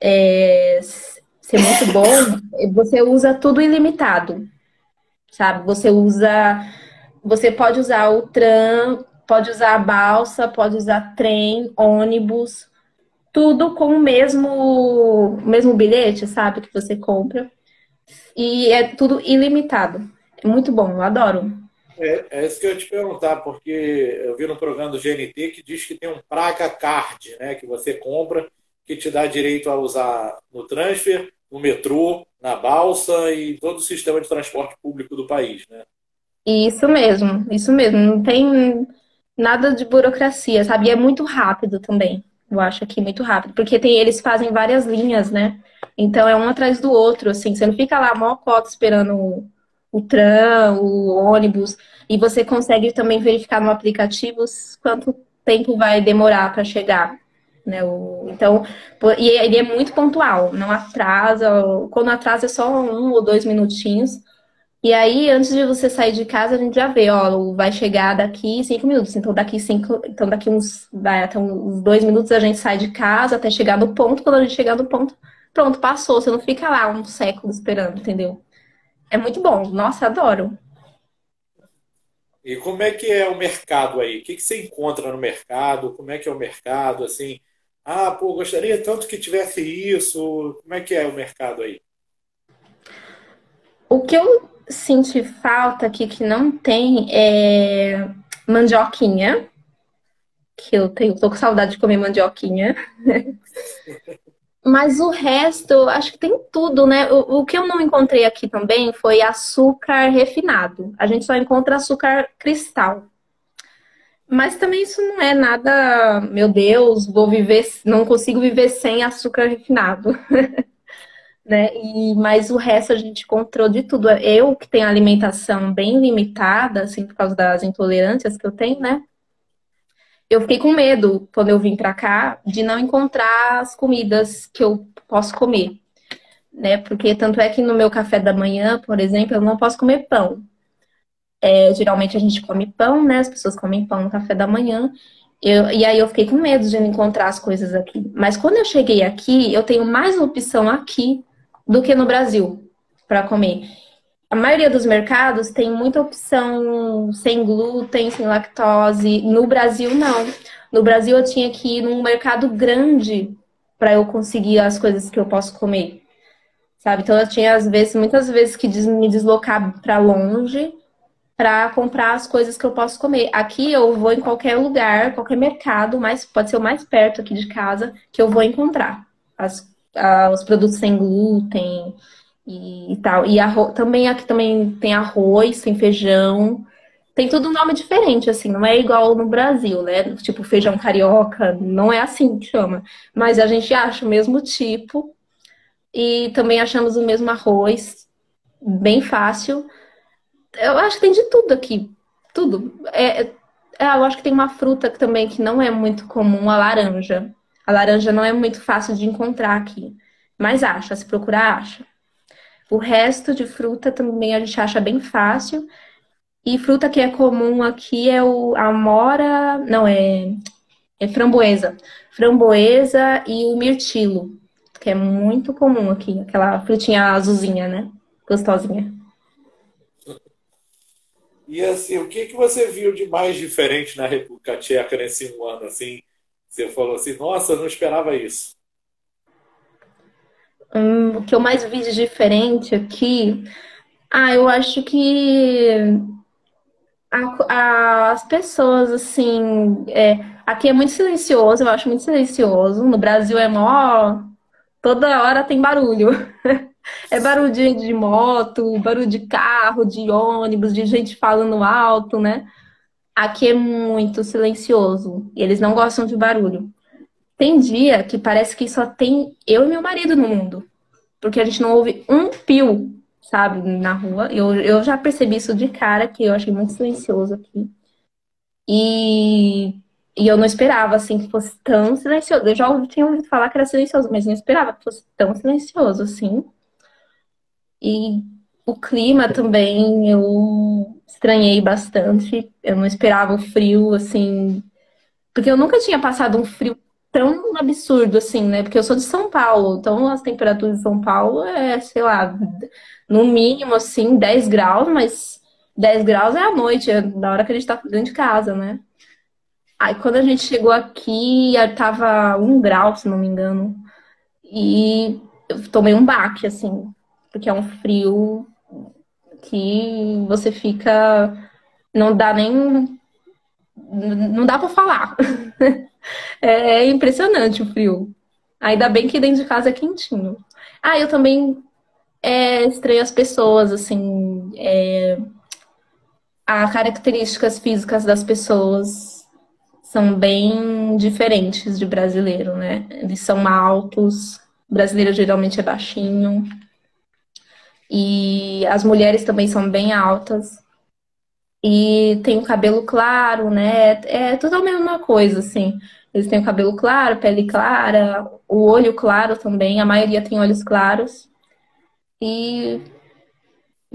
Speaker 2: É, ser muito bom, você usa tudo ilimitado, sabe? Você usa, você pode usar o tram, pode usar a balsa, pode usar trem, ônibus, tudo com o mesmo, mesmo bilhete, sabe? Que você compra. E é tudo ilimitado. É muito bom, eu adoro.
Speaker 1: É, é isso que eu ia te perguntar, porque eu vi no programa do GNT que diz que tem um Praga Card, né? Que você compra, que te dá direito a usar no transfer, no metrô, na balsa e todo o sistema de transporte público do país, né?
Speaker 2: Isso mesmo, isso mesmo. Não tem nada de burocracia, sabe? E é muito rápido também. Eu acho aqui muito rápido, porque tem eles fazem várias linhas, né? Então é um atrás do outro, assim. Você não fica lá mó cota esperando o, o tram, o ônibus, e você consegue também verificar no aplicativo quanto tempo vai demorar para chegar. Né? O, então, e ele é muito pontual, não atrasa. Quando atrasa é só um ou dois minutinhos. E aí, antes de você sair de casa, a gente já vê, ó, vai chegar daqui cinco minutos. Então, daqui cinco, então daqui uns, vai, até uns dois minutos a gente sai de casa até chegar no ponto. Quando a gente chegar no ponto, pronto, passou. Você não fica lá um século esperando, entendeu? É muito bom. Nossa, adoro.
Speaker 1: E como é que é o mercado aí? O que, que você encontra no mercado? Como é que é o mercado? Assim, ah, pô, gostaria tanto que tivesse isso. Como é que é o mercado aí?
Speaker 2: O que eu senti falta aqui que não tem é mandioquinha. Que eu tenho, tô com saudade de comer mandioquinha. Mas o resto, acho que tem tudo, né? O, o, que eu não encontrei aqui também foi açúcar refinado. A gente só encontra açúcar cristal. Mas também isso não é nada, meu Deus, vou viver, não consigo viver sem açúcar refinado. né? E, mas o resto a gente encontrou de tudo. Eu que tenho alimentação bem limitada, assim, por causa das intolerâncias que eu tenho, né? Eu fiquei com medo quando eu vim para cá de não encontrar as comidas que eu posso comer, né? Porque tanto é que no meu café da manhã, por exemplo, eu não posso comer pão. É, geralmente a gente come pão, né? As pessoas comem pão no café da manhã. Eu, e aí eu fiquei com medo de não encontrar as coisas aqui. Mas quando eu cheguei aqui, eu tenho mais opção aqui do que no Brasil para comer. A maioria dos mercados tem muita opção sem glúten, sem lactose. No Brasil, não. No Brasil, eu tinha que ir num mercado grande para eu conseguir as coisas que eu posso comer. Sabe? Então, eu tinha, às vezes, muitas vezes que me deslocar para longe para comprar as coisas que eu posso comer. Aqui eu vou em qualquer lugar, qualquer mercado, mas pode ser o mais perto aqui de casa, que eu vou encontrar as, os produtos sem glúten e, e tal. E arroz, também aqui também tem arroz, tem feijão. Tem tudo um nome diferente, assim, não é igual no Brasil, né? Tipo feijão carioca, não é assim que chama. Mas a gente acha o mesmo tipo e também achamos o mesmo arroz, bem fácil eu acho que tem de tudo aqui. Tudo. É, é, eu acho que tem uma fruta também que não é muito comum, a laranja. A laranja não é muito fácil de encontrar aqui. Mas acha, se procurar, acha. O resto de fruta também a gente acha bem fácil. E fruta que é comum aqui é o amora, não é, é framboesa. Framboesa e o mirtilo, que é muito comum aqui, aquela frutinha azulzinha, né? Gostosinha.
Speaker 1: E assim, o que, que você viu de mais diferente na República Tcheca nesse um ano? Assim, você falou assim, nossa, não esperava isso.
Speaker 2: Hum, o que eu mais vi de diferente aqui, ah, eu acho que a, a, as pessoas, assim, é, aqui é muito silencioso, eu acho muito silencioso. No Brasil é mó. Toda hora tem barulho. É barulho de, de moto, barulho de carro, de ônibus, de gente falando alto, né? Aqui é muito silencioso e eles não gostam de barulho. Tem dia que parece que só tem eu e meu marido no mundo, porque a gente não ouve um pio, sabe, na rua. Eu, eu já percebi isso de cara, que eu achei muito silencioso aqui. E, e eu não esperava, assim, que fosse tão silencioso. Eu já tinha ouvido falar que era silencioso, mas não esperava que fosse tão silencioso, assim. E o clima também eu estranhei bastante. Eu não esperava o frio, assim. Porque eu nunca tinha passado um frio tão absurdo assim, né? Porque eu sou de São Paulo, então as temperaturas de São Paulo é, sei lá, no mínimo assim, 10 graus, mas 10 graus é à noite, é da hora que a gente tá dentro de casa, né? Aí quando a gente chegou aqui, tava um grau, se não me engano. E eu tomei um baque, assim porque é um frio que você fica. Não dá nem. Não dá para falar. É, é impressionante o frio. Ainda bem que dentro de casa é quentinho. Ah, eu também é, estranho as pessoas, assim, é, as características físicas das pessoas são bem diferentes de brasileiro, né? Eles são altos, brasileiro geralmente é baixinho. E as mulheres também são bem altas. E tem o cabelo claro, né? É tudo a mesma coisa, assim. Eles têm o cabelo claro, pele clara, o olho claro também. A maioria tem olhos claros. E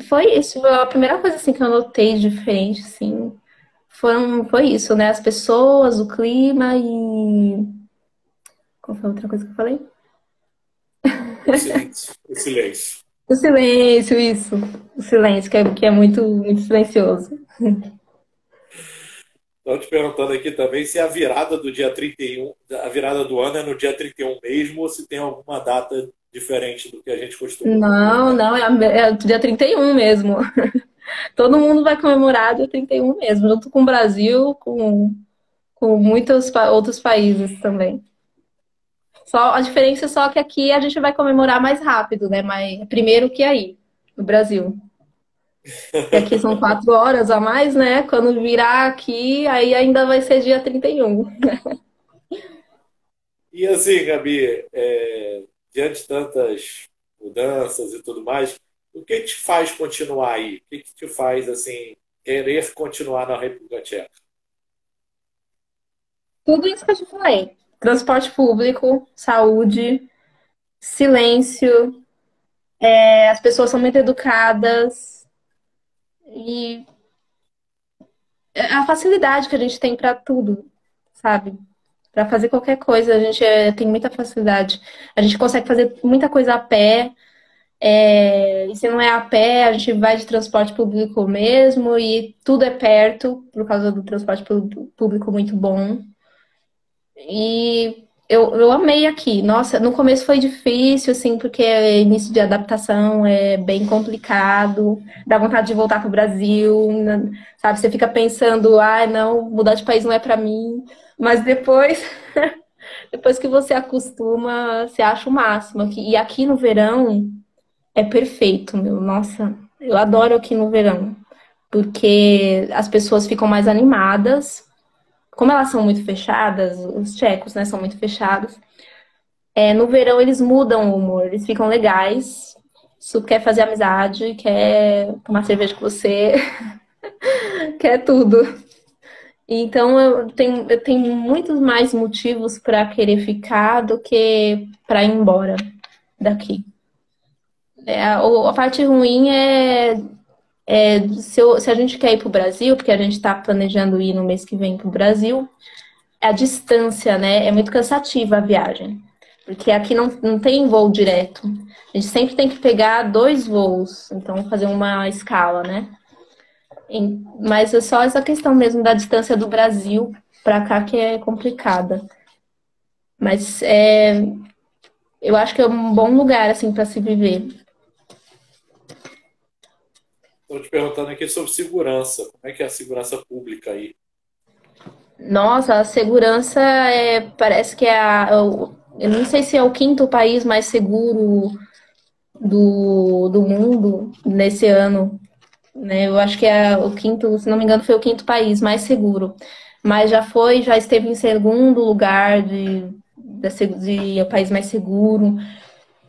Speaker 2: foi isso. A primeira coisa assim que eu notei diferente, assim, foram, foi isso, né? As pessoas, o clima e. Qual foi a outra coisa que eu falei?
Speaker 1: Silêncio. Silêncio.
Speaker 2: O silêncio, isso. O silêncio, que é, que é muito, muito silencioso.
Speaker 1: Estou te perguntando aqui também se a virada do dia 31, a virada do ano é no dia 31 mesmo ou se tem alguma data diferente do que a gente costuma.
Speaker 2: Não, não, é, é dia 31 mesmo. Todo mundo vai comemorar dia 31 mesmo, junto com o Brasil, com, com muitos outros países também. Só, a diferença é só que aqui a gente vai comemorar mais rápido, né? Mas primeiro que aí, no Brasil. E aqui são quatro horas a mais, né? Quando virar aqui, aí ainda vai ser dia 31.
Speaker 1: E assim, Gabi, é, diante de tantas mudanças e tudo mais, o que te faz continuar aí? O que te faz, assim, querer continuar na República Tcheca?
Speaker 2: Tudo isso que eu te falei transporte público, saúde, silêncio, é, as pessoas são muito educadas e a facilidade que a gente tem para tudo, sabe? Para fazer qualquer coisa, a gente é, tem muita facilidade. A gente consegue fazer muita coisa a pé. É, e se não é a pé, a gente vai de transporte público mesmo e tudo é perto por causa do transporte público muito bom. E eu, eu amei aqui. Nossa, no começo foi difícil, assim, porque início de adaptação é bem complicado, dá vontade de voltar para o Brasil, sabe? Você fica pensando, ah, não, mudar de país não é para mim. Mas depois, depois que você acostuma, você acha o máximo. E aqui no verão é perfeito, meu. Nossa, eu adoro aqui no verão. Porque as pessoas ficam mais animadas, como elas são muito fechadas, os tchecos, né, são muito fechados, é, no verão eles mudam o humor, eles ficam legais, su quer fazer amizade, quer tomar cerveja com você, quer tudo. Então eu tenho, eu tenho muitos mais motivos para querer ficar do que para ir embora daqui. É, a, a parte ruim é é, se, eu, se, a gente quer ir para o Brasil, porque a gente está planejando ir no mês que vem para o Brasil, a distância, né? É muito cansativa a viagem. Porque aqui não, não tem voo direto. A gente sempre tem que pegar dois voos, então fazer uma escala, né? Mas é só essa questão mesmo da distância do Brasil para cá que é complicada. Mas é, eu acho que é um bom lugar assim para se viver.
Speaker 1: Estou te perguntando aqui sobre segurança. Como é que é a segurança pública aí?
Speaker 2: Nossa, a segurança é, parece que é a, eu não sei se é o quinto país mais seguro do, do mundo nesse ano. Né? Eu acho que é o quinto, se não me engano, foi o quinto país mais seguro. Mas já foi, já esteve em segundo lugar de, de, de, de país mais seguro.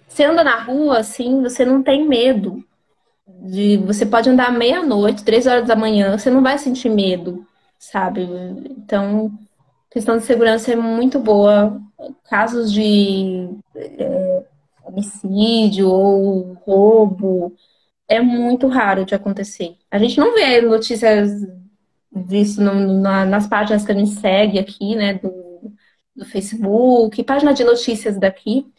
Speaker 2: Você anda na rua, assim, você não tem medo de você pode andar meia-noite, três horas da manhã, você não vai sentir medo, sabe? Então, questão de segurança é muito boa. Casos de é, homicídio ou roubo é muito raro de acontecer. A gente não vê notícias disso no, na, nas páginas que a gente segue aqui, né, do, do Facebook, página de notícias daqui.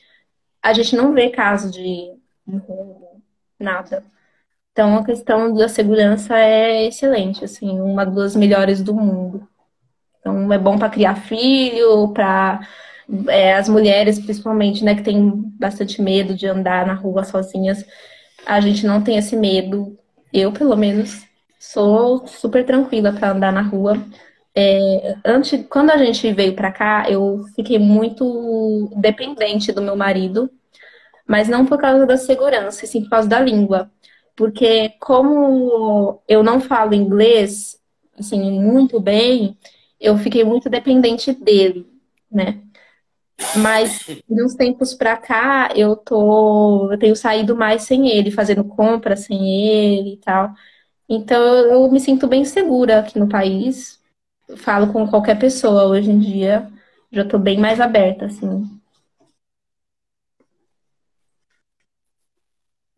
Speaker 2: A gente não vê casos de, de roubo, nada. Então, a questão da segurança é excelente, assim, uma das melhores do mundo. Então, é bom para criar filho, para é, as mulheres, principalmente, né, que tem bastante medo de andar na rua sozinhas. A gente não tem esse medo. Eu, pelo menos, sou super tranquila para andar na rua. É, antes, quando a gente veio para cá, eu fiquei muito dependente do meu marido mas não por causa da segurança, sim por causa da língua. Porque como eu não falo inglês, assim, muito bem, eu fiquei muito dependente dele, né? Mas de uns tempos pra cá, eu tô, eu tenho saído mais sem ele, fazendo compra sem ele e tal. Então eu me sinto bem segura aqui no país. Falo com qualquer pessoa hoje em dia. Já tô bem mais aberta, assim.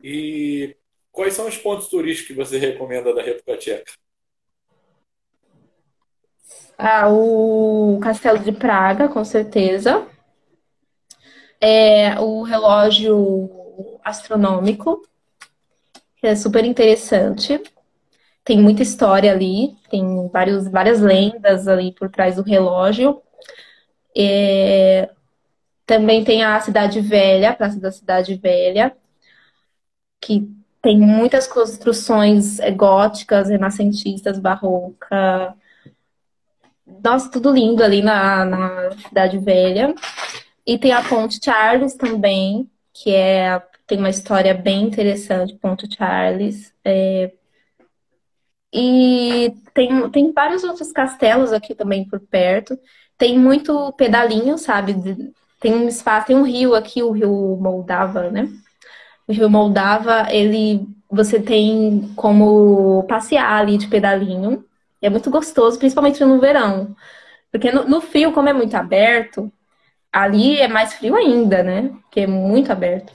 Speaker 1: E quais são os pontos turísticos que você recomenda da República Tcheca?
Speaker 2: Ah, o Castelo de Praga, com certeza. É, o relógio astronômico, que é super interessante. Tem muita história ali, tem vários, várias lendas ali por trás do relógio. É, também tem a Cidade Velha, a Praça da Cidade Velha, que tem muitas construções é, góticas, renascentistas, barroca. Nossa, tudo lindo ali na, na Cidade Velha. E tem a Ponte Charles também, que é tem uma história bem interessante, Ponte Charles. É... E tem, tem vários outros castelos aqui também por perto. Tem muito pedalinho, sabe? Tem um espaço, tem um rio aqui, o rio Moldava, né? O rio Moldava, ele você tem como passear ali de pedalinho. É muito gostoso, principalmente no verão. Porque no, no frio, como é muito aberto, ali é mais frio ainda, né? Porque é muito aberto.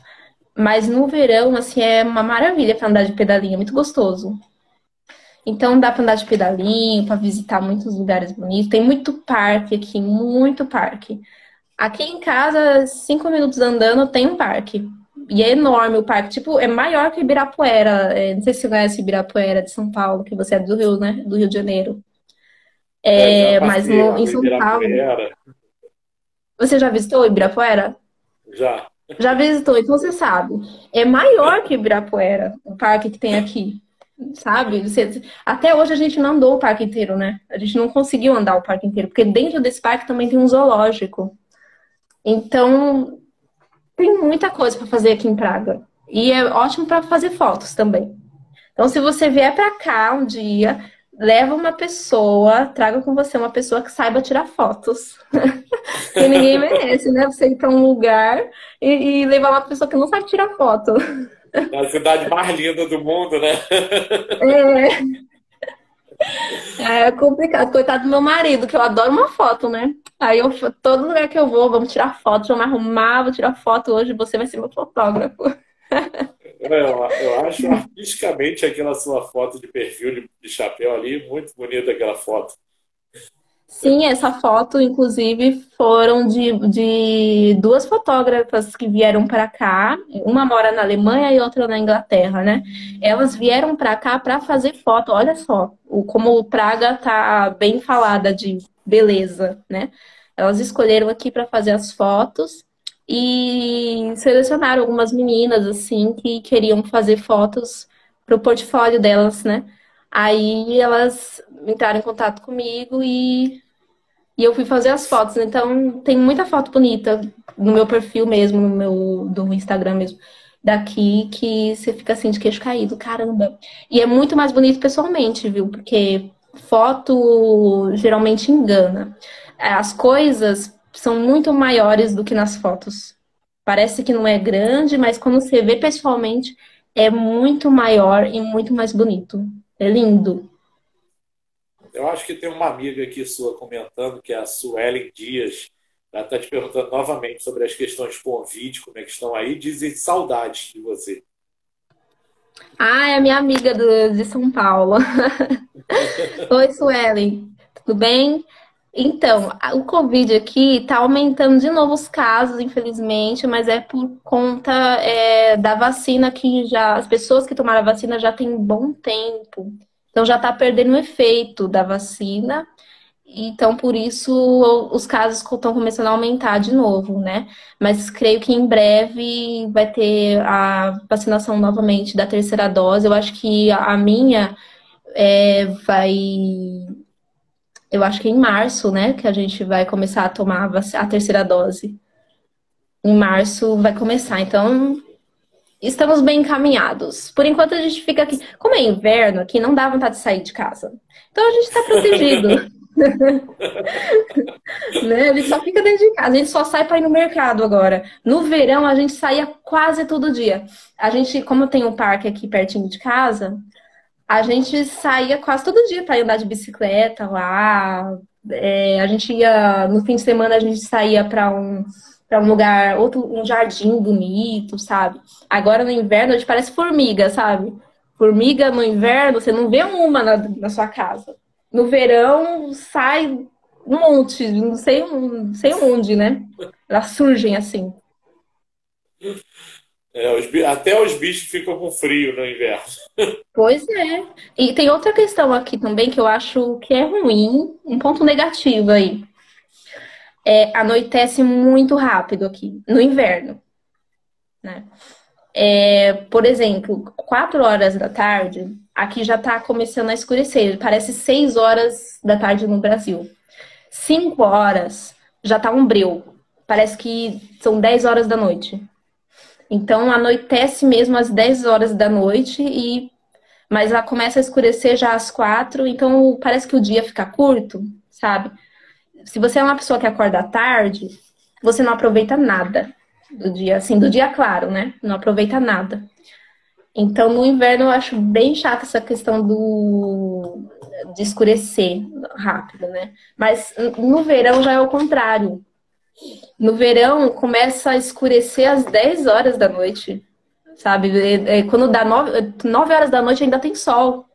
Speaker 2: Mas no verão, assim, é uma maravilha para andar de pedalinho, é muito gostoso. Então dá para andar de pedalinho, para visitar muitos lugares bonitos. Tem muito parque aqui, muito parque. Aqui em casa, cinco minutos andando, tem um parque. E é enorme o parque, tipo, é maior que Ibirapuera. É, não sei se você conhece Ibirapuera de São Paulo, que você é do Rio, né? Do Rio de Janeiro. É, é mas no, em São Paulo. Você já visitou Ibirapuera?
Speaker 1: Já.
Speaker 2: Já visitou, então você sabe. É maior que Ibirapuera, o parque que tem aqui sabe? Você, até hoje a gente não andou o parque inteiro, né? A gente não conseguiu andar o parque inteiro, porque dentro desse parque também tem um zoológico. Então, tem muita coisa para fazer aqui em Praga. E é ótimo para fazer fotos também. Então, se você vier para cá um dia, leva uma pessoa, traga com você uma pessoa que saiba tirar fotos. que ninguém merece, né? Você ir para um lugar e, e levar uma pessoa que não sabe tirar foto.
Speaker 1: Na cidade mais linda do mundo, né?
Speaker 2: É. É complicado. Coitado do meu marido, que eu adoro uma foto, né? Aí eu, todo lugar que eu vou, vamos tirar foto, vamos arrumar, vou tirar foto hoje, você vai ser meu fotógrafo.
Speaker 1: Eu, eu acho artisticamente aquela sua foto de perfil de, de chapéu ali, muito bonita aquela foto.
Speaker 2: Sim, essa foto, inclusive, foram de, de duas fotógrafas que vieram para cá. Uma mora na Alemanha e outra na Inglaterra, né? Elas vieram para cá para fazer foto. Olha só, como o Praga tá bem falada de beleza, né? Elas escolheram aqui para fazer as fotos e selecionaram algumas meninas assim que queriam fazer fotos para o portfólio delas, né? Aí elas entraram em contato comigo e, e eu fui fazer as fotos. Então tem muita foto bonita no meu perfil mesmo, no meu do Instagram mesmo, daqui que você fica assim de queixo caído, caramba. E é muito mais bonito pessoalmente, viu? Porque foto geralmente engana. As coisas são muito maiores do que nas fotos. Parece que não é grande, mas quando você vê pessoalmente é muito maior e muito mais bonito. É lindo.
Speaker 1: Eu acho que tem uma amiga aqui sua comentando, que é a Suelen Dias. Ela está te perguntando novamente sobre as questões Covid, como é que estão aí. Dizem saudades de você.
Speaker 2: Ah, é a minha amiga do, de São Paulo. Oi, Suelen. Tudo bem? Então, o Covid aqui está aumentando de novo os casos, infelizmente, mas é por conta é, da vacina que já as pessoas que tomaram a vacina já têm bom tempo. Então já está perdendo o efeito da vacina. Então, por isso, os casos estão começando a aumentar de novo, né? Mas creio que em breve vai ter a vacinação novamente da terceira dose. Eu acho que a minha é, vai eu acho que em março, né, que a gente vai começar a tomar a terceira dose. em março vai começar. Então, estamos bem encaminhados. Por enquanto a gente fica aqui. Como é inverno aqui, não dá vontade de sair de casa. Então a gente está protegido. né? A gente só fica dentro de casa, a gente só sai para ir no mercado agora. No verão a gente saía quase todo dia. A gente, como tem um parque aqui pertinho de casa, a gente saía quase todo dia para andar de bicicleta lá. É, a gente ia no fim de semana a gente saía para um para um lugar, outro, um jardim bonito, sabe? Agora no inverno a gente parece formiga, sabe? Formiga no inverno, você não vê uma na, na sua casa. No verão sai um monte, não sei, não sei onde, né? Elas surgem assim.
Speaker 1: É, os, até os bichos ficam com frio no inverno.
Speaker 2: Pois é. E tem outra questão aqui também que eu acho que é ruim, um ponto negativo aí é, anoitece muito rápido aqui, no inverno. Né? É, por exemplo, 4 horas da tarde, aqui já está começando a escurecer. Parece 6 horas da tarde no Brasil. 5 horas já está um breu. Parece que são 10 horas da noite. Então anoitece mesmo às 10 horas da noite e mas ela começa a escurecer já às quatro, então parece que o dia fica curto, sabe? se você é uma pessoa que acorda tarde, você não aproveita nada do dia, assim, do dia claro, né? Não aproveita nada. Então, no inverno, eu acho bem chato essa questão do de escurecer rápido, né? Mas no verão já é o contrário. No verão, começa a escurecer às 10 horas da noite, sabe? Quando dá 9, 9 horas da noite ainda tem sol.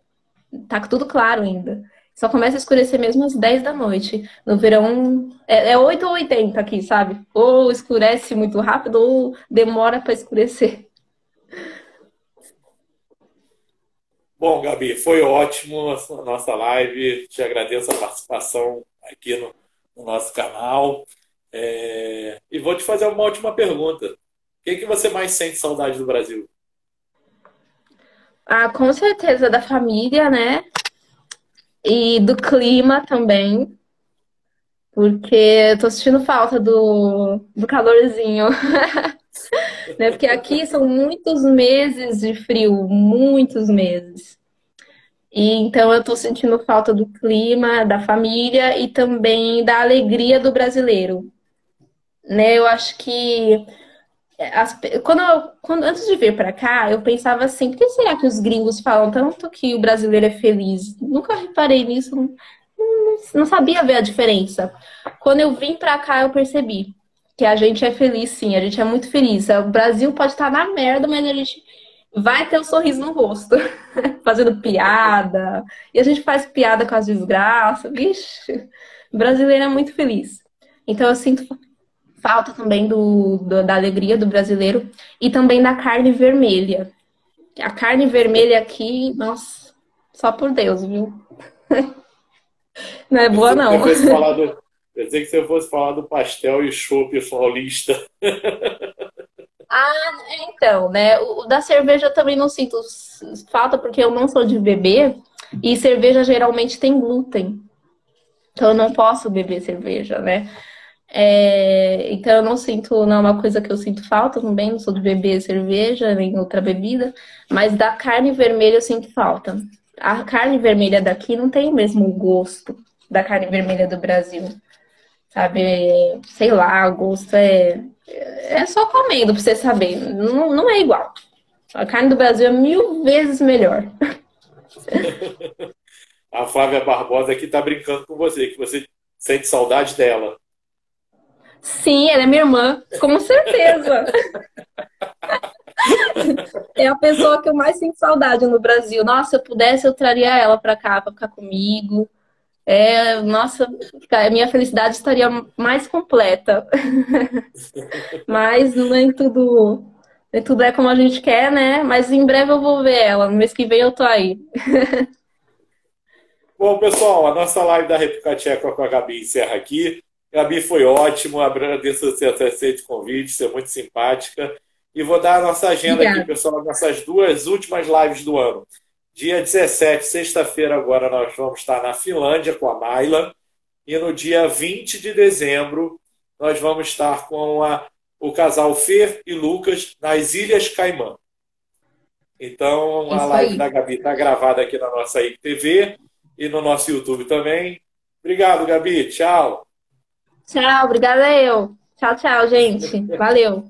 Speaker 2: Tá tudo claro ainda. Só começa a escurecer mesmo às 10 da noite. No verão é, é 8 ou 80 aqui, sabe? Ou escurece muito rápido ou demora para escurecer.
Speaker 1: Bom, Gabi, foi ótimo a nossa live. Te agradeço a participação aqui no, no nosso canal. É... E vou te fazer uma última pergunta. O que, que você mais sente saudade do Brasil?
Speaker 2: Ah, com certeza da família, né? E do clima também, porque eu tô sentindo falta do, do calorzinho. né? Porque aqui são muitos meses de frio, muitos meses. E então eu tô sentindo falta do clima, da família e também da alegria do brasileiro. Né? Eu acho que as, quando, quando antes de vir para cá, eu pensava assim, por que será que os gringos falam tanto que o brasileiro é feliz? Nunca reparei nisso, não, não sabia ver a diferença. Quando eu vim para cá, eu percebi que a gente é feliz, sim, a gente é muito feliz. O Brasil pode estar na merda, mas a gente vai ter um sorriso no rosto, fazendo piada. E a gente faz piada com as desgraças. Vixe, o brasileiro é muito feliz. Então eu sinto falta também do, do, da alegria do brasileiro e também da carne vermelha. A carne vermelha aqui, nossa, só por Deus, viu? Não é boa, não.
Speaker 1: Do, pensei que você fosse falar do pastel e chope paulista.
Speaker 2: Ah, então, né? O da cerveja eu também não sinto falta, porque eu não sou de beber e cerveja geralmente tem glúten. Então eu não posso beber cerveja, né? É, então eu não sinto, não é uma coisa que eu sinto falta também, não sou de beber cerveja nem outra bebida, mas da carne vermelha eu sinto falta. A carne vermelha daqui não tem o mesmo gosto da carne vermelha do Brasil. Sabe, sei lá, o gosto é. É só comendo pra você saber. Não, não é igual. A carne do Brasil é mil vezes melhor.
Speaker 1: A Flávia Barbosa aqui tá brincando com você, que você sente saudade dela.
Speaker 2: Sim, ela é minha irmã, com certeza. é a pessoa que eu mais sinto saudade no Brasil. Nossa, se eu pudesse, eu traria ela para cá para ficar comigo. É, nossa, a minha felicidade estaria mais completa. Mas nem tudo, nem tudo é como a gente quer, né? Mas em breve eu vou ver ela. No mês que vem eu tô aí.
Speaker 1: Bom, pessoal, a nossa live da República Tcheca com a Gabi encerra aqui. Gabi, foi ótimo. Agradeço você ter aceito o convite, ser muito simpática. E vou dar a nossa agenda Obrigada. aqui, pessoal, nessas duas últimas lives do ano. Dia 17, sexta-feira, agora nós vamos estar na Finlândia com a Maila. E no dia 20 de dezembro, nós vamos estar com a o casal Fer e Lucas nas Ilhas Caimã. Então, a live aí. da Gabi está gravada aqui na nossa IPTV e no nosso YouTube também. Obrigado, Gabi. Tchau.
Speaker 2: Tchau, obrigada eu. Tchau, tchau, gente. Valeu.